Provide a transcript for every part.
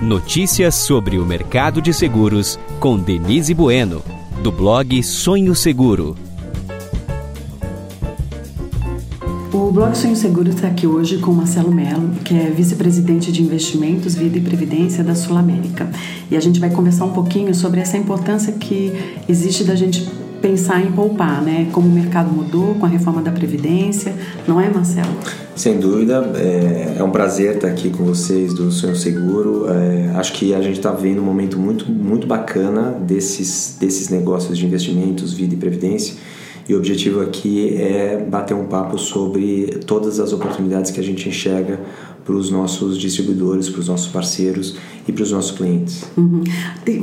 Notícias sobre o mercado de seguros com Denise Bueno, do blog Sonho Seguro. O blog Sonho Seguro está aqui hoje com Marcelo Melo, que é vice-presidente de investimentos, vida e previdência da Sul América. E a gente vai conversar um pouquinho sobre essa importância que existe da gente pensar em poupar, né? Como o mercado mudou com a reforma da Previdência, não é, Marcelo? Sem dúvida, é, é um prazer estar aqui com vocês do Sonho Seguro. É, acho que a gente está vendo um momento muito, muito bacana desses, desses negócios de investimentos, vida e previdência. E o objetivo aqui é bater um papo sobre todas as oportunidades que a gente enxerga para os nossos distribuidores, para os nossos parceiros e para os nossos clientes. Uhum.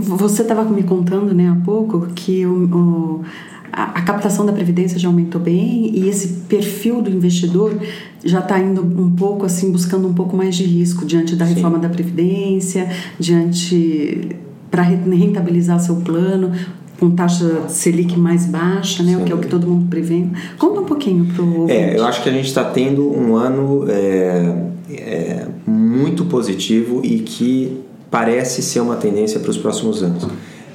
Você estava me contando né, há pouco que o, o a, captação da previdência já aumentou bem e esse perfil do investidor já está indo um pouco assim buscando um pouco mais de risco diante da reforma Sim. da previdência, diante para rentabilizar seu plano com taxa Selic mais baixa, né, o que é o que todo mundo prevê. Conta um pouquinho para o É, eu acho que a gente está tendo um ano é, é, muito positivo e que parece ser uma tendência para os próximos anos.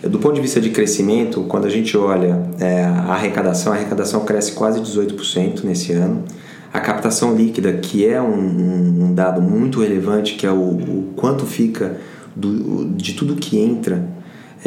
Do ponto de vista de crescimento, quando a gente olha é, a arrecadação, a arrecadação cresce quase 18% nesse ano. A captação líquida, que é um, um dado muito relevante, que é o, o quanto fica do, de tudo que entra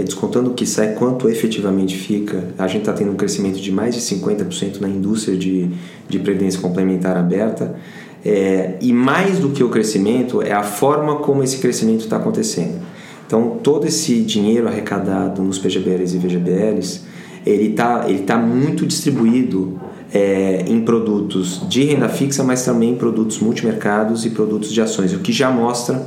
descontando o que sai, quanto efetivamente fica, a gente está tendo um crescimento de mais de 50% na indústria de, de previdência complementar aberta. É, e mais do que o crescimento, é a forma como esse crescimento está acontecendo. Então, todo esse dinheiro arrecadado nos PGBLs e VGBLs, ele está ele tá muito distribuído é, em produtos de renda fixa, mas também em produtos multimercados e produtos de ações, o que já mostra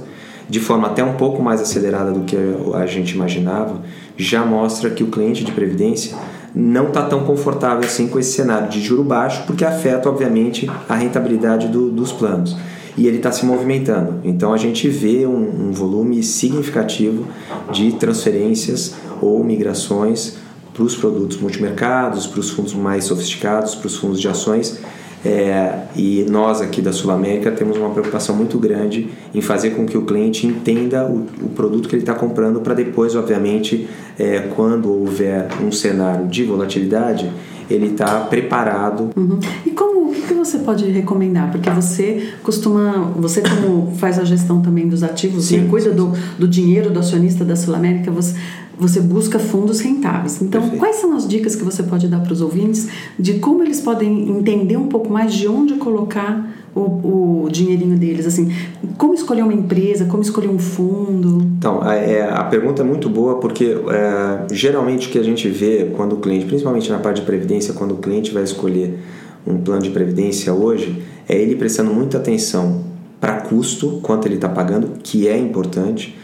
de forma até um pouco mais acelerada do que a gente imaginava, já mostra que o cliente de previdência não está tão confortável assim com esse cenário de juro baixo, porque afeta, obviamente, a rentabilidade do, dos planos. E ele está se movimentando. Então a gente vê um, um volume significativo de transferências ou migrações para os produtos multimercados, para os fundos mais sofisticados, para os fundos de ações é, e nós aqui da Sul América temos uma preocupação muito grande em fazer com que o cliente entenda o, o produto que ele está comprando para depois, obviamente, é, quando houver um cenário de volatilidade, ele está preparado. Uhum. E como o que, que você pode recomendar? Porque você costuma, você como faz a gestão também dos ativos, sim, e cuida sim, do, do dinheiro do acionista da Sul América, você, você busca fundos rentáveis. Então, Perfeito. quais são as dicas que você pode dar para os ouvintes de como eles podem entender um pouco mais de onde colocar o, o dinheirinho deles? Assim, como escolher uma empresa, como escolher um fundo? Então, a, é, a pergunta é muito boa porque é, geralmente o que a gente vê quando o cliente, principalmente na parte de previdência, quando o cliente vai escolher um plano de previdência hoje, é ele prestando muita atenção para custo, quanto ele está pagando, que é importante,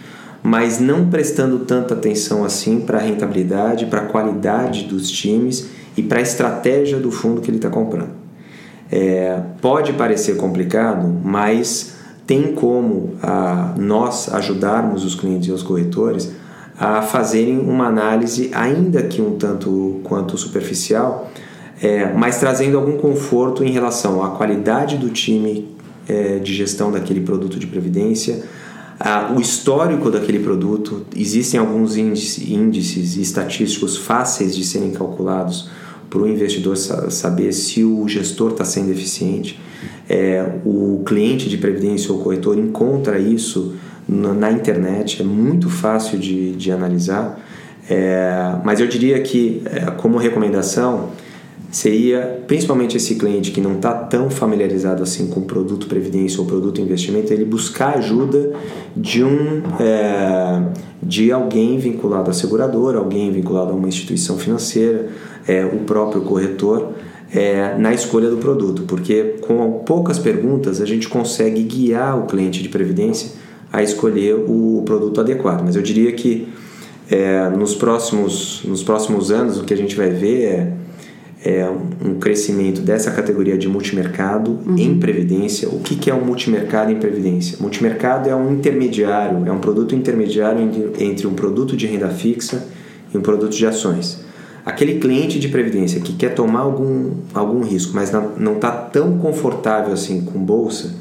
mas não prestando tanta atenção assim para a rentabilidade, para a qualidade dos times e para a estratégia do fundo que ele está comprando. É, pode parecer complicado, mas tem como a, nós ajudarmos os clientes e os corretores a fazerem uma análise, ainda que um tanto quanto superficial, é, mas trazendo algum conforto em relação à qualidade do time é, de gestão daquele produto de previdência, a, o histórico daquele produto. Existem alguns índices estatísticos fáceis de serem calculados para o investidor saber se o gestor está sendo eficiente. É, o cliente de previdência ou corretor encontra isso na, internet, é muito fácil de, de analisar. É, mas eu diria que, é, como recomendação, seria principalmente esse cliente que não está tão familiarizado assim com produto previdência ou produto investimento, ele buscar ajuda de um é, de alguém vinculado à seguradora, alguém vinculado a uma instituição financeira, é, o próprio corretor é, na escolha do produto, porque com poucas perguntas a gente consegue guiar o cliente de previdência a escolher o produto adequado. Mas eu diria que é, nos, próximos, nos próximos anos o que a gente vai ver é, é um crescimento dessa categoria de multimercado uhum. em previdência. O que, que é um multimercado em previdência? Multimercado é um intermediário, é um produto intermediário entre, entre um produto de renda fixa e um produto de ações. Aquele cliente de previdência que quer tomar algum, algum risco, mas não está tão confortável assim com bolsa,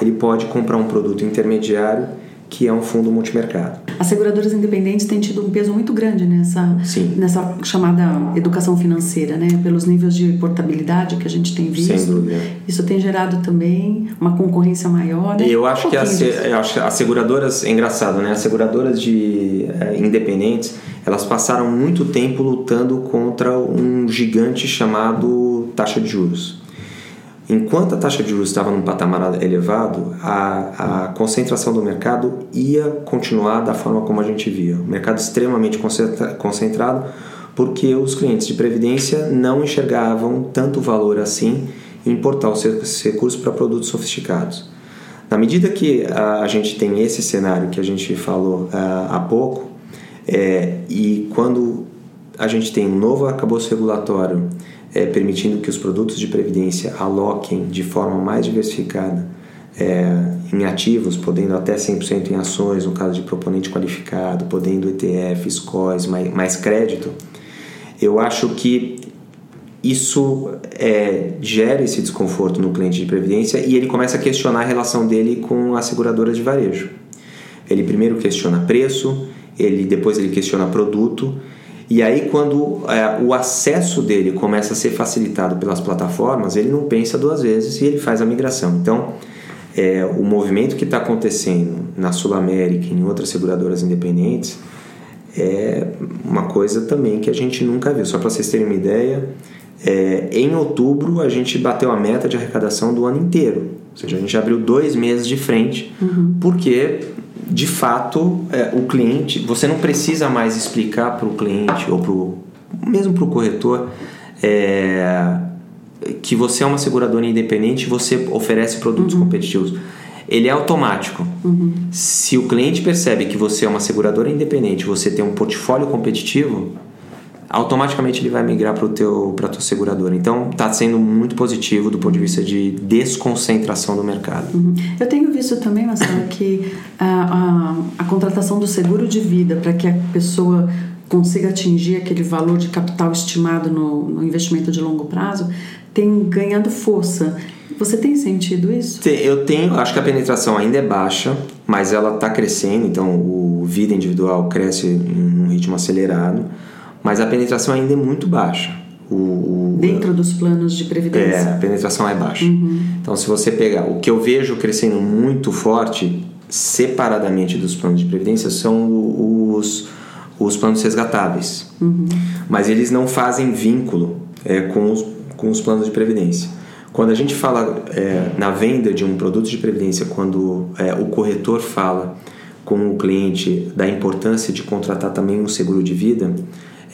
ele pode comprar um produto intermediário que é um fundo multimercado. As seguradoras independentes têm tido um peso muito grande nessa, Sim. nessa chamada educação financeira, né? Pelos níveis de portabilidade que a gente tem visto. Sem dúvida. Isso tem gerado também uma concorrência maior. Né? Eu acho Um que disso. eu acho que as seguradoras, é engraçado, né? As seguradoras de eh, independentes, elas passaram muito tempo lutando contra um gigante chamado taxa de juros. Enquanto a taxa de juros estava num patamar elevado, a, a concentração do mercado ia continuar da forma como a gente via. O mercado extremamente concentra- concentrado, porque os clientes de previdência não enxergavam tanto valor assim em importar os seus recursos para produtos sofisticados. Na medida que a, a gente tem esse cenário que a gente falou ah, há pouco, é, e quando a gente tem um novo arcabouço regulatório é, permitindo que os produtos de previdência aloquem de forma mais diversificada é, em ativos, podendo até 100% em ações, no caso de proponente qualificado, podendo ETFs, COIs, mais, mais crédito, eu acho que isso é, gera esse desconforto no cliente de previdência e ele começa a questionar a relação dele com a seguradora de varejo. Ele primeiro questiona preço, ele depois ele questiona produto e aí quando é, o acesso dele começa a ser facilitado pelas plataformas, ele não pensa duas vezes e ele faz a migração. Então, é, o movimento que está acontecendo na Sul América e em outras seguradoras independentes é uma coisa também que a gente nunca viu. Só para vocês terem uma ideia, é, em outubro a gente bateu a meta de arrecadação do ano inteiro. Ou seja, a gente abriu dois meses de frente, porque de fato é, o cliente, você não precisa mais explicar para o cliente ou pro, mesmo para o corretor é, que você é uma seguradora independente e você oferece produtos competitivos. Ele é automático. Se o cliente percebe que você é uma seguradora independente, você tem um portfólio competitivo, automaticamente ele vai migrar para a tua seguradora. Então, está sendo muito positivo do ponto de vista de desconcentração do mercado. Uhum. Eu tenho visto também, Marcelo, que a, a, a contratação do seguro de vida para que a pessoa consiga atingir aquele valor de capital estimado no, no investimento de longo prazo tem ganhado força. Você tem sentido isso? Eu tenho, acho que a penetração ainda é baixa, mas ela está crescendo, então o vida individual cresce em um ritmo acelerado, mas a penetração ainda é muito baixa. O, Dentro dos planos de é, a previdência. penetração é baixa. Então, se você pegar o que eu vejo crescendo muito forte, separadamente dos planos de previdência, são os, os planos resgatáveis. Mas eles não fazem vínculo é, com, os, com os planos de previdência. Quando a gente fala é, na venda de um produto de previdência, quando é, o corretor fala com o cliente da importância de contratar também um seguro de vida,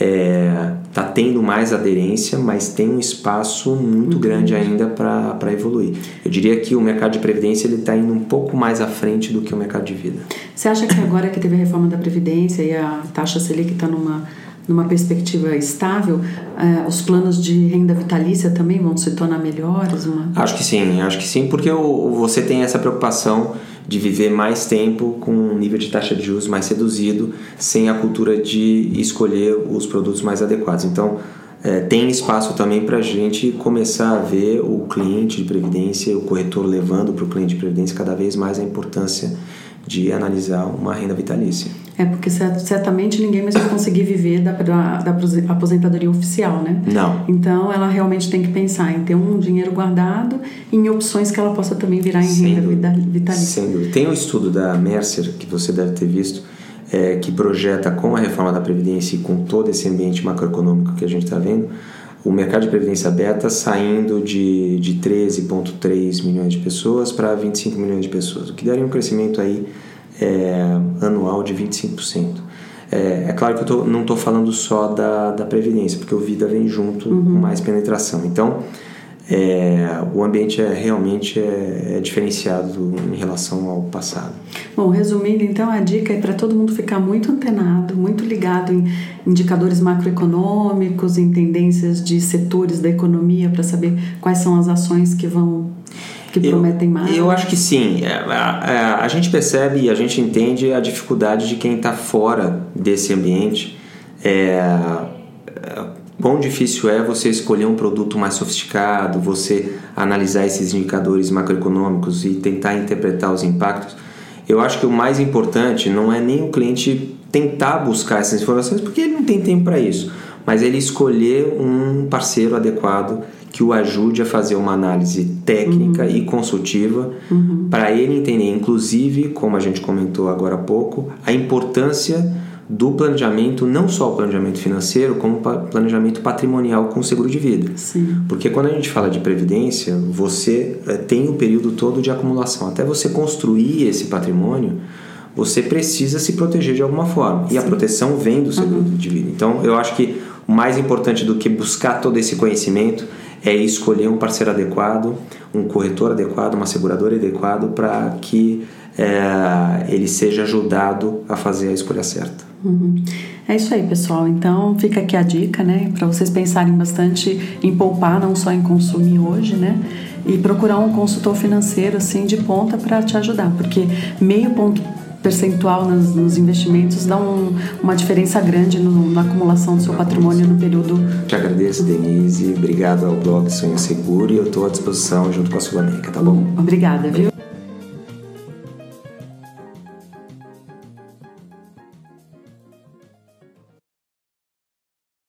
está tendo mais aderência, mas tem um espaço muito grande ainda para evoluir. Eu diria que o mercado de previdência está indo um pouco mais à frente do que o mercado de vida. Você acha que agora que teve a reforma da Previdência e a taxa Selic está numa, numa perspectiva estável, eh, os planos de renda vitalícia também vão se tornar melhores? Uma... Acho que sim, acho que sim, porque o, você tem essa preocupação de viver mais tempo com um nível de taxa de juros mais reduzido, sem a cultura de escolher os produtos mais adequados. Então, é, tem espaço também para a gente começar a ver o cliente de previdência, o corretor levando para o cliente de previdência cada vez mais a importância de analisar uma renda vitalícia. É, porque cer- certamente ninguém mais vai conseguir viver da, da, da aposentadoria oficial, né? Não. Então, ela realmente tem que pensar em ter um dinheiro guardado e em opções que ela possa também virar em Sem renda dúvida. vitalícia. Sem dúvida. Tem um estudo da Mercer, que você deve ter visto, é, que projeta com a reforma da Previdência e com todo esse ambiente macroeconômico que a gente está vendo, o mercado de previdência aberta saindo de, de 13,3 milhões de pessoas para 25 milhões de pessoas, o que daria um crescimento aí é, anual de 25%. É, é claro que eu tô, não estou falando só da, da Previdência, porque o Vida vem junto com mais penetração. Então, é, o ambiente é realmente é, é diferenciado em relação ao passado. Bom, resumindo, então, a dica é para todo mundo ficar muito antenado, muito ligado em indicadores macroeconômicos, em tendências de setores da economia para saber quais são as ações que vão que Eu- prometem mais. Eu acho que sim. É, A, a- a gente percebe e a gente entende a dificuldade de quem está fora desse ambiente. É, é, quão difícil é você escolher um produto mais sofisticado, você analisar esses indicadores macroeconômicos e tentar interpretar os impactos. eu acho que o mais importante não é nem o cliente tentar buscar essas informações, porque ele não tem tempo para isso, mas ele escolher um parceiro adequado que o ajude a fazer uma análise técnica uhum. e consultiva uhum. para ele entender, inclusive, como a gente comentou agora há pouco, a importância do planejamento, não só o planejamento financeiro, como o planejamento patrimonial com seguro de vida. Sim. Porque quando a gente fala de previdência, você eh, tem o período todo de acumulação. Até você construir esse patrimônio, você precisa se proteger de alguma forma. Sim. E a proteção vem do seguro uhum. de vida. Então, eu acho que o mais importante do que buscar todo esse conhecimento é escolher um parceiro adequado, um corretor adequado, uma seguradora adequado para que é, ele seja ajudado a fazer a escolha certa. Uhum. É isso aí, pessoal. Então fica aqui a dica, né, para vocês pensarem bastante em poupar, não só em consumir hoje, né, e procurar um consultor financeiro assim de ponta para te ajudar, porque meio ponto percentual nos, nos investimentos dá um, uma diferença grande no, na acumulação do seu patrimônio no período. Te agradeço, Denise. Obrigado ao blog Sonho Seguro e eu estou à disposição junto com a Sul América, tá bom? Obrigada, viu?